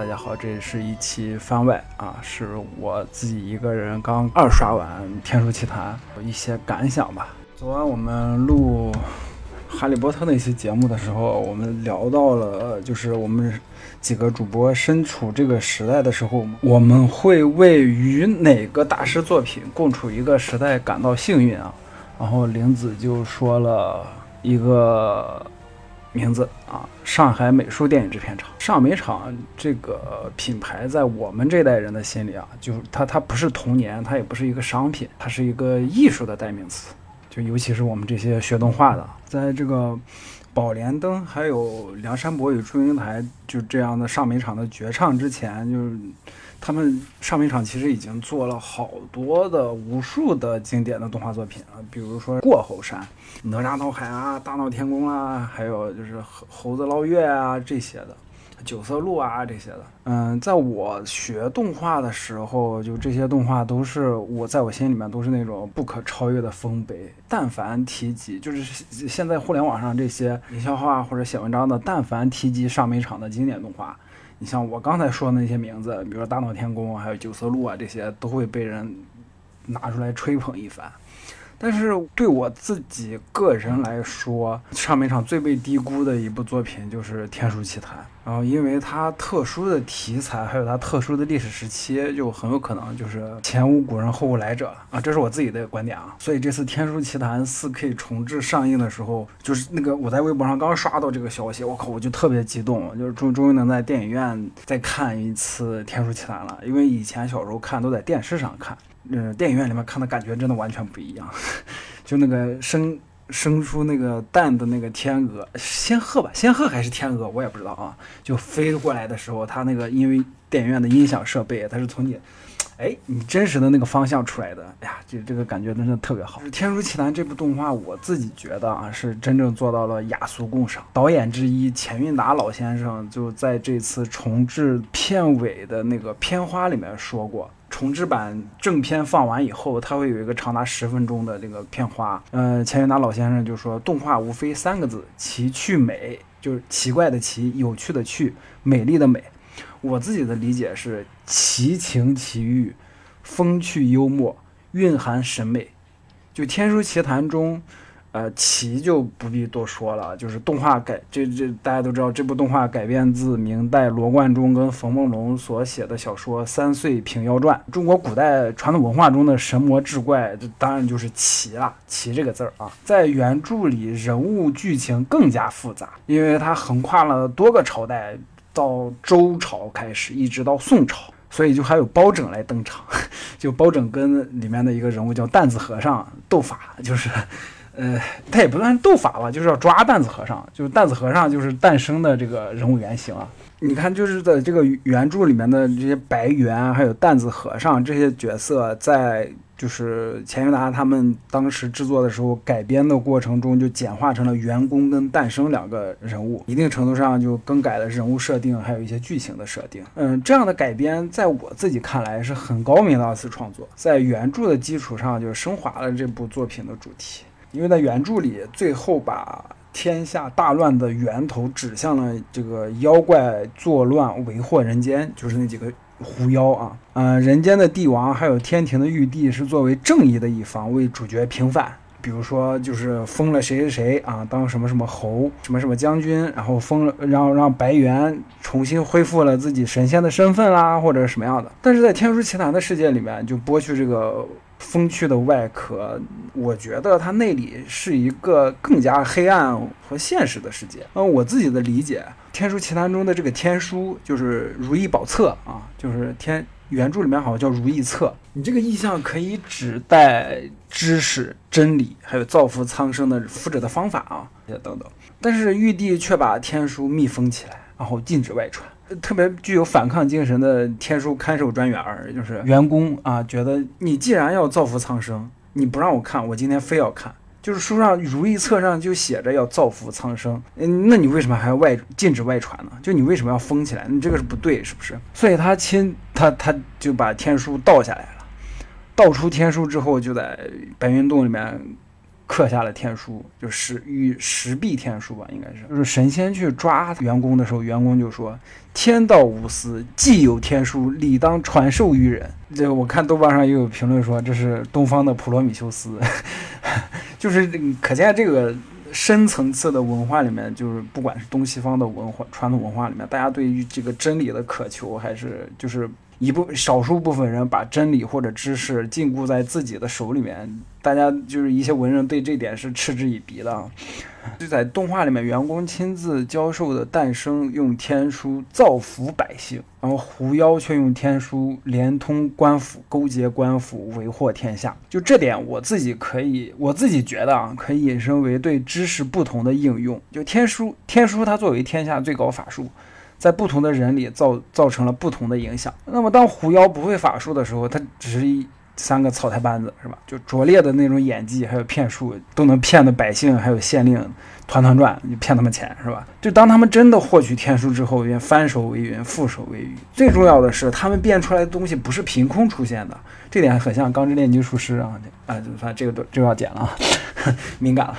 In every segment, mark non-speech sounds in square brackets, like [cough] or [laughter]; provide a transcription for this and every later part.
大家好，这是一期番外啊，是我自己一个人刚二刷完《天书奇谭》，有一些感想吧。昨晚我们录《哈利波特》那期节目的时候，我们聊到了，就是我们几个主播身处这个时代的时候，我们会为与哪个大师作品共处一个时代感到幸运啊。然后玲子就说了一个。名字啊，上海美术电影制片厂。上美厂这个品牌在我们这代人的心里啊，就它它不是童年，它也不是一个商品，它是一个艺术的代名词。就尤其是我们这些学动画的，在这个宝莲灯还有梁山伯与祝英台就这样的上美厂的绝唱之前，就是。他们上美厂其实已经做了好多的无数的经典的动画作品啊，比如说《过猴山》《哪吒闹海》啊，《大闹天宫》啊，还有就是猴猴子捞月啊这些的，《九色鹿》啊这些的。嗯，在我学动画的时候，就这些动画都是我在我心里面都是那种不可超越的丰碑。但凡提及，就是现在互联网上这些营销号或者写文章的，但凡提及上美厂的经典动画。你像我刚才说的那些名字，比如说大闹天宫，还有九色鹿啊，这些都会被人拿出来吹捧一番。但是对我自己个人来说，上半场最被低估的一部作品就是《天书奇谭》。然后，因为它特殊的题材，还有它特殊的历史时期，就很有可能就是前无古人后无来者啊，这是我自己的观点啊。所以这次《天书奇谭》4K 重置上映的时候，就是那个我在微博上刚刷到这个消息，我靠，我就特别激动，就是终终于能在电影院再看一次《天书奇谭》了。因为以前小时候看都在电视上看。嗯，电影院里面看的感觉真的完全不一样，[laughs] 就那个生生出那个蛋的那个天鹅，仙鹤吧，仙鹤还是天鹅，我也不知道啊。就飞过来的时候，它那个因为电影院的音响设备，它是从你，哎，你真实的那个方向出来的，哎呀，这这个感觉真的特别好。《天书奇谭》这部动画，我自己觉得啊，是真正做到了雅俗共赏。导演之一钱运达老先生就在这次重置片尾的那个片花里面说过。重制版正片放完以后，它会有一个长达十分钟的这个片花。呃，钱云达老先生就说，动画无非三个字：奇趣美，就是奇怪的奇，有趣的趣，美丽的美。我自己的理解是奇情奇遇，风趣幽默，蕴含审美。就《天书奇谈》中。呃，奇就不必多说了，就是动画改这这大家都知道，这部动画改编自明代罗贯中跟冯梦龙所写的小说《三岁平妖传》。中国古代传统文化中的神魔志怪，这当然就是奇了。奇这个字儿啊，在原著里人物剧情更加复杂，因为它横跨了多个朝代，到周朝开始，一直到宋朝，所以就还有包拯来登场。[laughs] 就包拯跟里面的一个人物叫担子和尚斗法，就是。呃，他也不算斗法吧，就是要抓担子和尚。就是担子和尚就是诞生的这个人物原型啊。你看，就是在这个原著里面的这些白猿，还有担子和尚这些角色，在就是钱云达他们当时制作的时候改编的过程中，就简化成了员工跟诞生两个人物，一定程度上就更改了人物设定，还有一些剧情的设定。嗯，这样的改编在我自己看来是很高明的二次创作，在原著的基础上就升华了这部作品的主题。因为在原著里，最后把天下大乱的源头指向了这个妖怪作乱为祸人间，就是那几个狐妖啊。嗯，人间的帝王还有天庭的玉帝是作为正义的一方为主角平反，比如说就是封了谁谁谁啊当什么什么侯，什么什么将军，然后封了让让白猿重新恢复了自己神仙的身份啦，或者什么样的。但是在天书奇谭的世界里面，就剥去这个。风趣的外壳，我觉得它内里是一个更加黑暗和现实的世界。嗯，我自己的理解，《天书奇谭》中的这个天书就是如意宝册啊，就是天原著里面好像叫如意册。你这个意象可以指代知识、真理，还有造福苍生的福祉的方法啊，等等。但是玉帝却把天书密封起来，然后禁止外传。特别具有反抗精神的天书看守专员，就是员工啊，觉得你既然要造福苍生，你不让我看，我今天非要看。就是书上如意册上就写着要造福苍生，嗯，那你为什么还要外禁止外传呢？就你为什么要封起来？你这个是不对，是不是？所以他亲他他就把天书倒下来了，倒出天书之后，就在白云洞里面刻下了天书，就石与石壁天书吧，应该是，就是神仙去抓员工的时候，员工就说：“天道无私，既有天书，理当传授于人。”这我看豆瓣上也有评论说这是东方的普罗米修斯，[laughs] 就是可见这个深层次的文化里面，就是不管是东西方的文化传统文化里面，大家对于这个真理的渴求，还是就是。一部少数部分人把真理或者知识禁锢在自己的手里面，大家就是一些文人对这点是嗤之以鼻的。就在动画里面，员工亲自教授的诞生用天书造福百姓，然后狐妖却用天书连通官府，勾结官府，为祸天下。就这点，我自己可以，我自己觉得啊，可以引申为对知识不同的应用。就天书，天书它作为天下最高法术。在不同的人里造造成了不同的影响。那么，当狐妖不会法术的时候，它只是一三个草台班子，是吧？就拙劣的那种演技，还有骗术，都能骗得百姓还有县令团团转，就骗他们钱，是吧？就当他们真的获取天书之后，便翻手为云，覆手为雨。最重要的是，他们变出来的东西不是凭空出现的，这点很像《钢之炼金术师》啊。啊，就算这个都就要剪了，[laughs] 敏感了。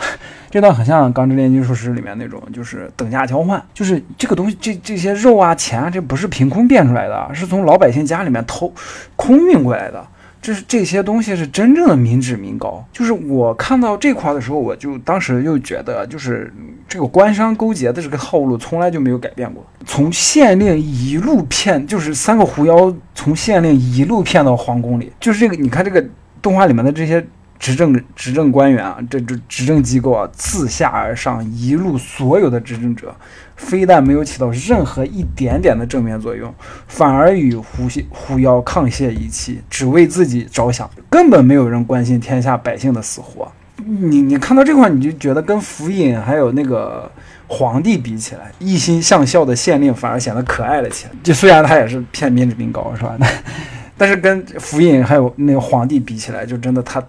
这段很像《钢之炼金术师》里面那种，就是等价交换，就是这个东西，这这些肉啊、钱啊，这不是凭空变出来的，是从老百姓家里面偷空运过来的。这是这些东西是真正的民脂民膏。就是我看到这块的时候，我就当时就觉得，就是这个官商勾结的这个套路从来就没有改变过。从县令一路骗，就是三个狐妖从县令一路骗到皇宫里，就是这个，你看这个动画里面的这些。执政执政官员啊，这这执政机构啊，自下而上一路所有的执政者，非但没有起到任何一点点的正面作用，反而与狐狐妖沆瀣一气，只为自己着想，根本没有人关心天下百姓的死活。你你看到这块，你就觉得跟府尹还有那个皇帝比起来，一心向孝的县令反而显得可爱了起来。就虽然他也是骗民脂民膏，是吧？[laughs] 但是跟府尹还有那个皇帝比起来，就真的他。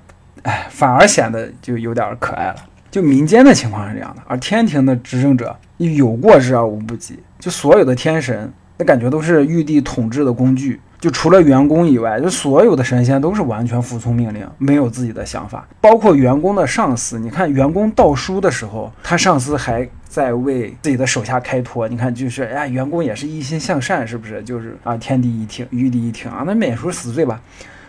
哎，反而显得就有点可爱了。就民间的情况是这样的，而天庭的执政者有过之而无不及。就所有的天神，那感觉都是玉帝统治的工具。就除了员工以外，就所有的神仙都是完全服从命令，没有自己的想法。包括员工的上司，你看员工盗书的时候，他上司还在为自己的手下开脱。你看，就是哎呀，员工也是一心向善，是不是？就是啊，天地一听，玉帝一听啊，那免除死罪吧。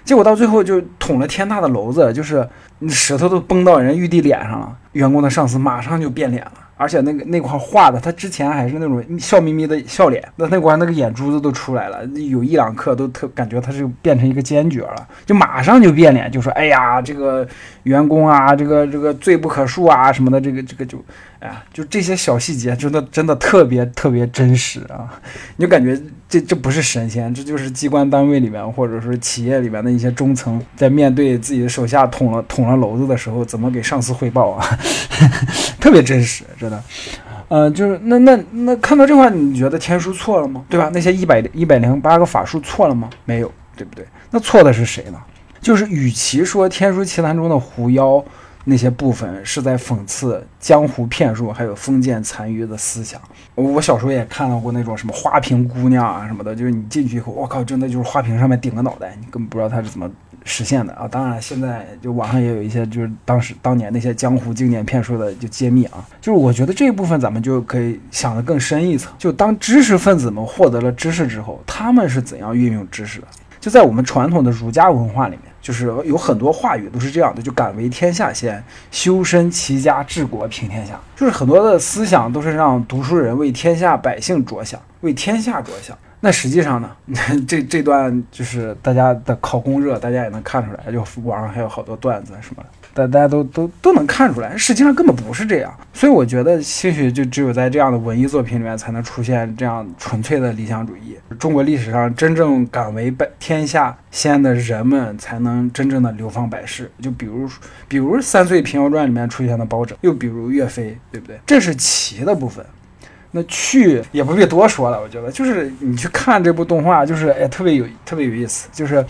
结果到最后就捅了天大的娄子，就是舌头都崩到人玉帝脸上了，员工的上司马上就变脸了。而且那个那块画的，他之前还是那种笑眯眯的笑脸，那那块那个眼珠子都出来了，有一两刻都特感觉他是变成一个奸角了，就马上就变脸，就说：“哎呀，这个员工啊，这个这个罪不可恕啊什么的，这个这个就，哎呀，就这些小细节真的真的特别特别真实啊！你就感觉这这不是神仙，这就是机关单位里面或者说企业里面的一些中层在面对自己的手下捅了捅了娄子的时候，怎么给上司汇报啊？[laughs] 特别真实。”真的，呃，就是那那那看到这块，你觉得天书错了吗？对吧？那些一百一百零八个法术错了吗？没有，对不对？那错的是谁呢？就是与其说《天书奇谭》中的狐妖那些部分是在讽刺江湖骗术还有封建残余的思想，我小时候也看到过那种什么花瓶姑娘啊什么的，就是你进去以后，我靠，真的就是花瓶上面顶个脑袋，你根本不知道它是怎么。实现的啊，当然现在就网上也有一些就是当时当年那些江湖经典骗术的就揭秘啊，就是我觉得这一部分咱们就可以想得更深一层，就当知识分子们获得了知识之后，他们是怎样运用知识的？就在我们传统的儒家文化里面，就是有很多话语都是这样的，就敢为天下先，修身齐家治国平天下，就是很多的思想都是让读书人为天下百姓着想，为天下着想。那实际上呢，[laughs] 这这段就是大家的考公热，大家也能看出来，就网上还有好多段子什么，大大家都都都能看出来，实际上根本不是这样。所以我觉得，兴许就只有在这样的文艺作品里面，才能出现这样纯粹的理想主义。中国历史上真正敢为百天下先的人们，才能真正的流芳百世。就比如，比如《三岁平遥传》里面出现的包拯，又比如岳飞，对不对？这是奇的部分。那去也不必多说了，我觉得就是你去看这部动画，就是哎特别有特别有意思，就是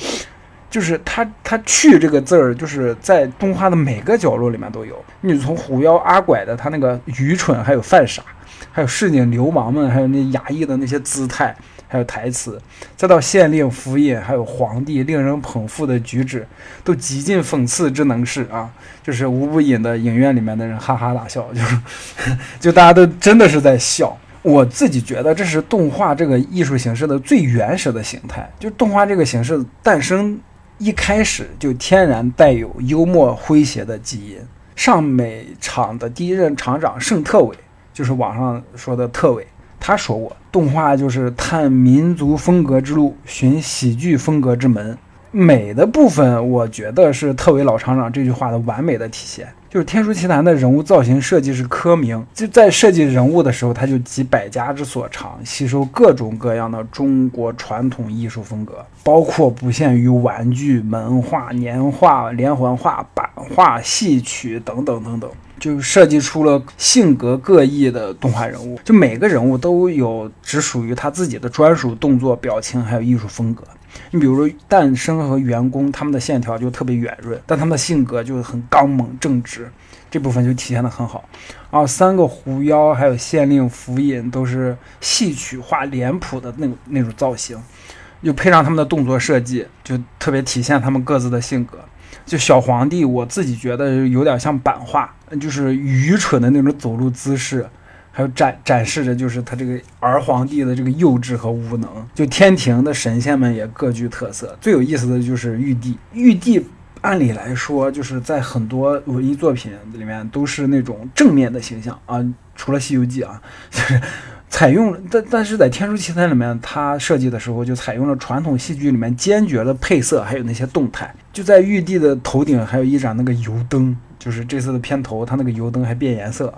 就是他他去这个字儿，就是在动画的每个角落里面都有。你从虎妖阿拐的他那个愚蠢，还有犯傻，还有市井流氓们，还有那衙役的那些姿态。还有台词，再到县令府尹，还有皇帝令人捧腹的举止，都极尽讽刺之能事啊！就是无不引得影院里面的人哈哈大笑，就是 [laughs] 就大家都真的是在笑。我自己觉得这是动画这个艺术形式的最原始的形态，就动画这个形式诞生一开始就天然带有幽默诙谐的基因。上美厂的第一任厂长盛特伟，就是网上说的特伟，他说过，动画就是探民族风格之路，寻喜剧风格之门。美的部分，我觉得是特伟老厂长这句话的完美的体现。就是《天书奇谭》的人物造型设计是科明，就在设计人物的时候，他就集百家之所长，吸收各种各样的中国传统艺术风格，包括不限于玩具、门画、年画、连环画、版画、戏曲等等等等，就设计出了性格各异的动画人物。就每个人物都有只属于他自己的专属动作、表情，还有艺术风格。你比如说诞生和员工，他们的线条就特别圆润，但他们的性格就很刚猛正直，这部分就体现的很好。然后三个狐妖还有县令府尹都是戏曲化脸谱的那那种造型，又配上他们的动作设计，就特别体现他们各自的性格。就小皇帝，我自己觉得有点像版画，就是愚蠢的那种走路姿势。还有展展示着就是他这个儿皇帝的这个幼稚和无能，就天庭的神仙们也各具特色。最有意思的就是玉帝，玉帝按理来说就是在很多文艺作品里面都是那种正面的形象啊，除了《西游记》啊，就是采用但但是在《天书奇谭》里面，他设计的时候就采用了传统戏剧里面坚决的配色，还有那些动态。就在玉帝的头顶还有一盏那个油灯，就是这次的片头，他那个油灯还变颜色。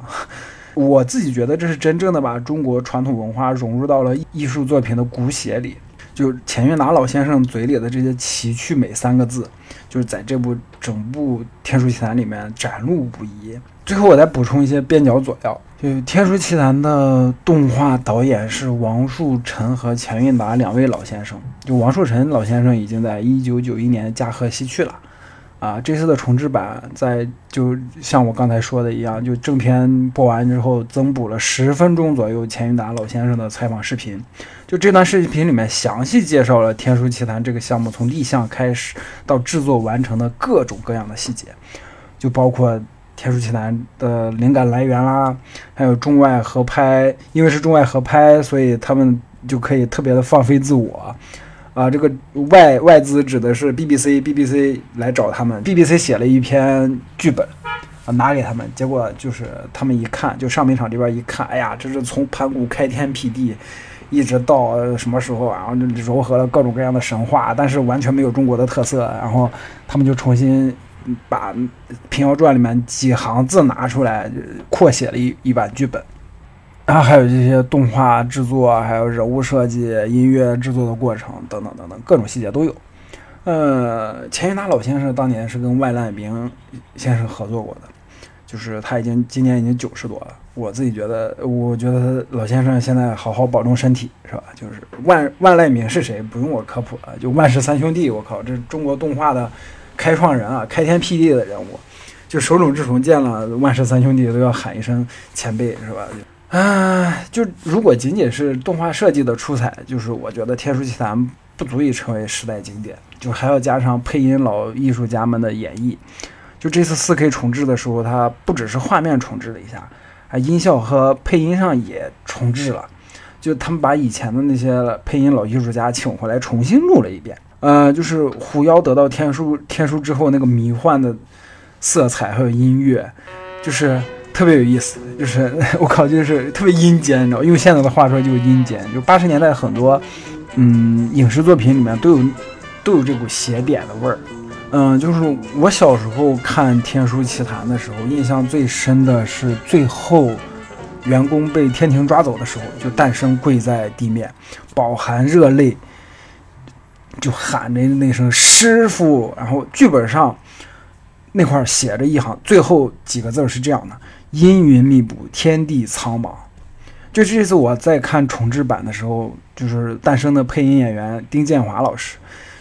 我自己觉得这是真正的把中国传统文化融入到了艺术作品的骨血里，就钱运达老先生嘴里的这些奇趣美三个字，就是在这部整部《天书奇谭》里面展露不遗。最后我再补充一些边角佐料，就《天书奇谭》的动画导演是王树臣和钱运达两位老先生，就王树臣老先生已经在一九九一年驾鹤西去了。啊，这次的重制版在就像我刚才说的一样，就正片播完之后，增补了十分钟左右钱云达老先生的采访视频。就这段视频里面详细介绍了《天书奇谭》这个项目从立项开始到制作完成的各种各样的细节，就包括《天书奇谭》的灵感来源啦，还有中外合拍，因为是中外合拍，所以他们就可以特别的放飞自我。啊，这个外外资指的是 BBC，BBC 来找他们，BBC 写了一篇剧本，啊，拿给他们，结果就是他们一看，就上美场这边一看，哎呀，这是从盘古开天辟地，一直到什么时候啊？然后就糅合了各种各样的神话，但是完全没有中国的特色。然后他们就重新把《平遥传》里面几行字拿出来，扩写了一一版剧本。然后还有这些动画制作，还有人物设计、音乐制作的过程等等等等，各种细节都有。呃，钱云达老先生当年是跟万籁鸣先生合作过的，就是他已经今年已经九十多了。我自己觉得，我觉得老先生现在好好保重身体，是吧？就是万万籁鸣是谁？不用我科普了，就万氏三兄弟。我靠，这中国动画的开创人啊，开天辟地的人物。就手冢治虫见了万氏三兄弟都要喊一声前辈，是吧？啊，就如果仅仅是动画设计的出彩，就是我觉得《天书奇谭》不足以成为时代经典，就还要加上配音老艺术家们的演绎。就这次 4K 重置的时候，它不只是画面重置了一下，啊，音效和配音上也重置了。就他们把以前的那些配音老艺术家请回来重新录了一遍。呃，就是狐妖得到天书天书之后那个迷幻的色彩还有音乐，就是。特别有意思，就是 [laughs] 我靠，就是特别阴间，你知道，用现在的话说就是阴间。就八十年代很多，嗯，影视作品里面都有都有这股邪典的味儿。嗯，就是我小时候看《天书奇谭》的时候，印象最深的是最后员工被天庭抓走的时候，就诞生跪在地面，饱含热泪，就喊着那声师傅。然后剧本上那块写着一行，最后几个字是这样的。阴云密布，天地苍茫。就这次我在看重制版的时候，就是诞生的配音演员丁建华老师，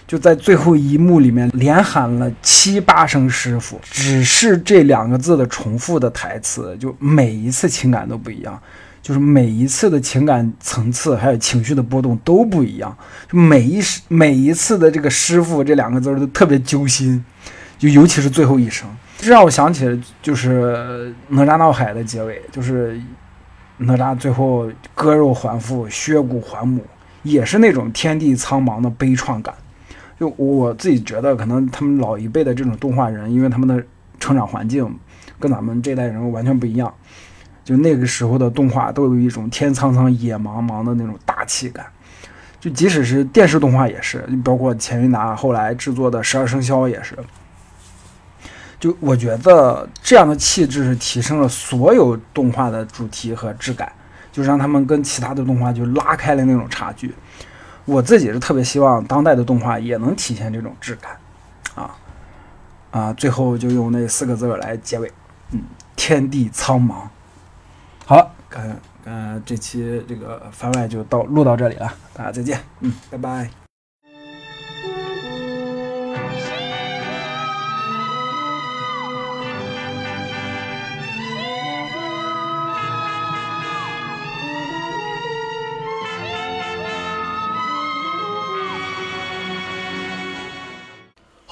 就在最后一幕里面连喊了七八声“师傅”，只是这两个字的重复的台词，就每一次情感都不一样。就是每一次的情感层次还有情绪的波动都不一样，就每一每一次的这个师傅这两个字都特别揪心，就尤其是最后一声，这让我想起了就是哪吒闹海的结尾，就是哪吒最后割肉还父，削骨还母，也是那种天地苍茫的悲怆感。就我自己觉得，可能他们老一辈的这种动画人，因为他们的成长环境跟咱们这代人完全不一样。就那个时候的动画都有一种天苍苍野茫茫的那种大气感，就即使是电视动画也是，包括钱云达后来制作的《十二生肖》也是。就我觉得这样的气质是提升了所有动画的主题和质感，就让他们跟其他的动画就拉开了那种差距。我自己是特别希望当代的动画也能体现这种质感，啊啊，最后就用那四个字来结尾，嗯，天地苍茫。好，看，呃，这期这个番外就到录到这里了，大家再见，嗯，拜拜。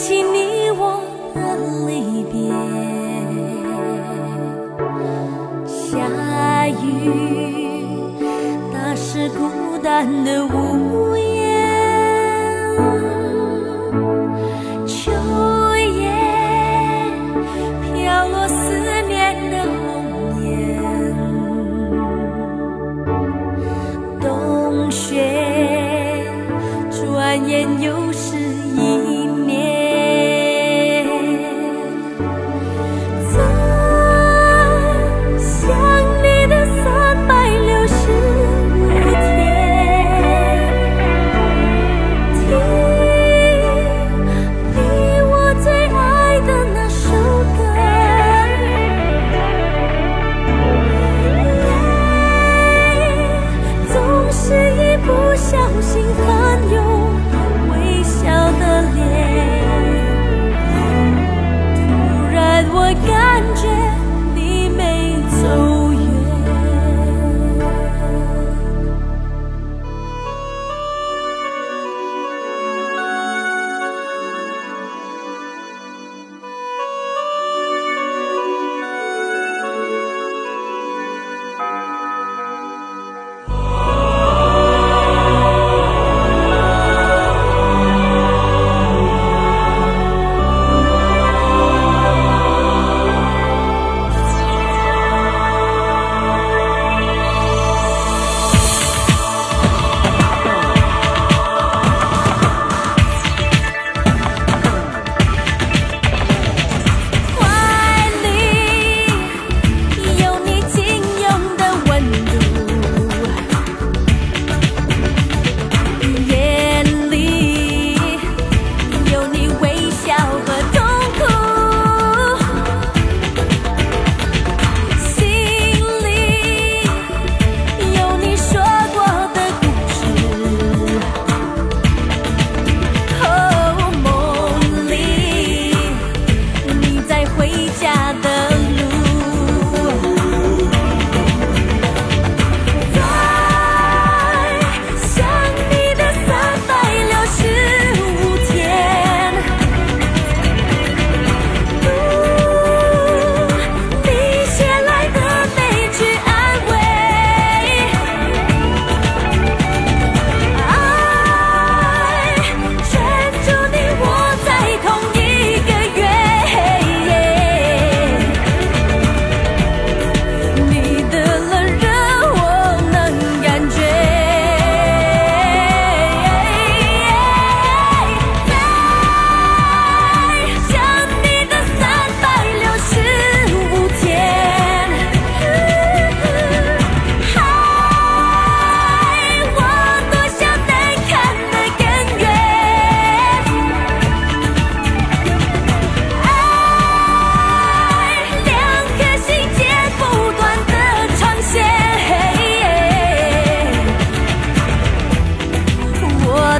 起你我的离别。下雨，那是孤单的屋。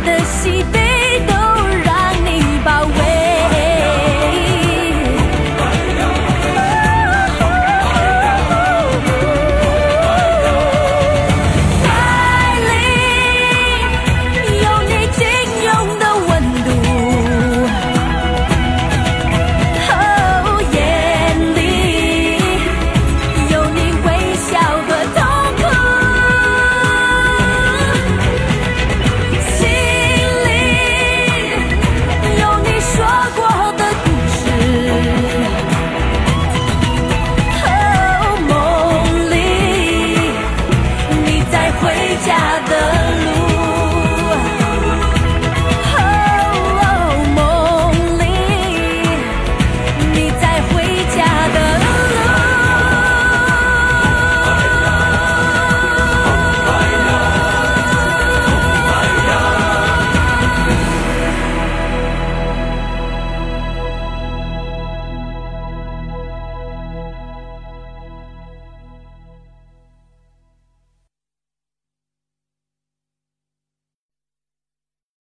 decide